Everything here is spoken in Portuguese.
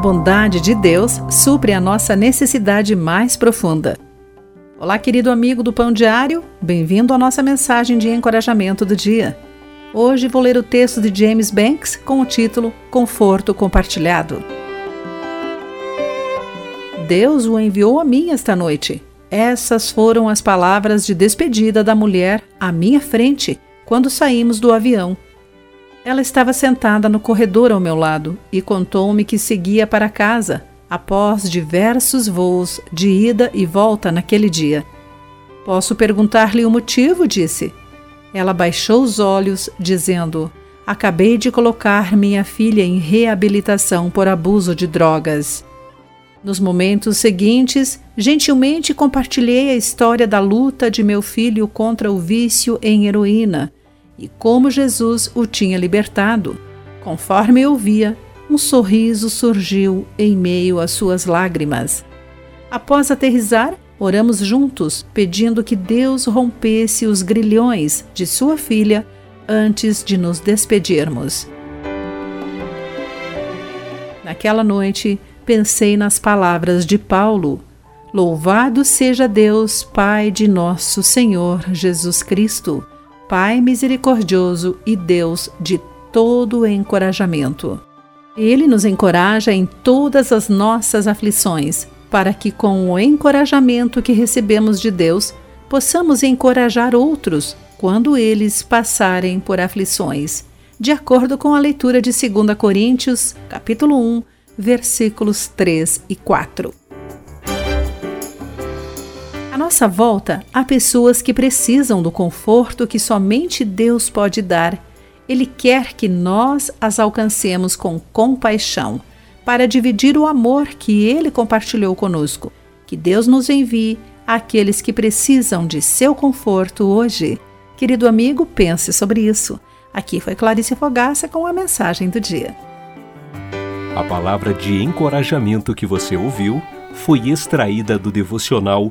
bondade de Deus supre a nossa necessidade mais profunda. Olá, querido amigo do Pão Diário, bem-vindo à nossa mensagem de encorajamento do dia. Hoje vou ler o texto de James Banks com o título Conforto Compartilhado. Deus o enviou a mim esta noite. Essas foram as palavras de despedida da mulher à minha frente quando saímos do avião. Ela estava sentada no corredor ao meu lado e contou-me que seguia para casa após diversos voos de ida e volta naquele dia. Posso perguntar-lhe o motivo? disse. Ela baixou os olhos, dizendo: Acabei de colocar minha filha em reabilitação por abuso de drogas. Nos momentos seguintes, gentilmente compartilhei a história da luta de meu filho contra o vício em heroína e como Jesus o tinha libertado. Conforme eu via, um sorriso surgiu em meio às suas lágrimas. Após aterrizar, oramos juntos, pedindo que Deus rompesse os grilhões de sua filha antes de nos despedirmos. Naquela noite, pensei nas palavras de Paulo. Louvado seja Deus, Pai de nosso Senhor Jesus Cristo Pai misericordioso e Deus de todo encorajamento. Ele nos encoraja em todas as nossas aflições, para que, com o encorajamento que recebemos de Deus, possamos encorajar outros quando eles passarem por aflições, de acordo com a leitura de 2 Coríntios, capítulo 1, versículos 3 e 4 nossa volta, há pessoas que precisam do conforto que somente Deus pode dar. Ele quer que nós as alcancemos com compaixão, para dividir o amor que ele compartilhou conosco. Que Deus nos envie àqueles que precisam de seu conforto hoje. Querido amigo, pense sobre isso. Aqui foi Clarice Fogaça com a mensagem do dia. A palavra de encorajamento que você ouviu foi extraída do devocional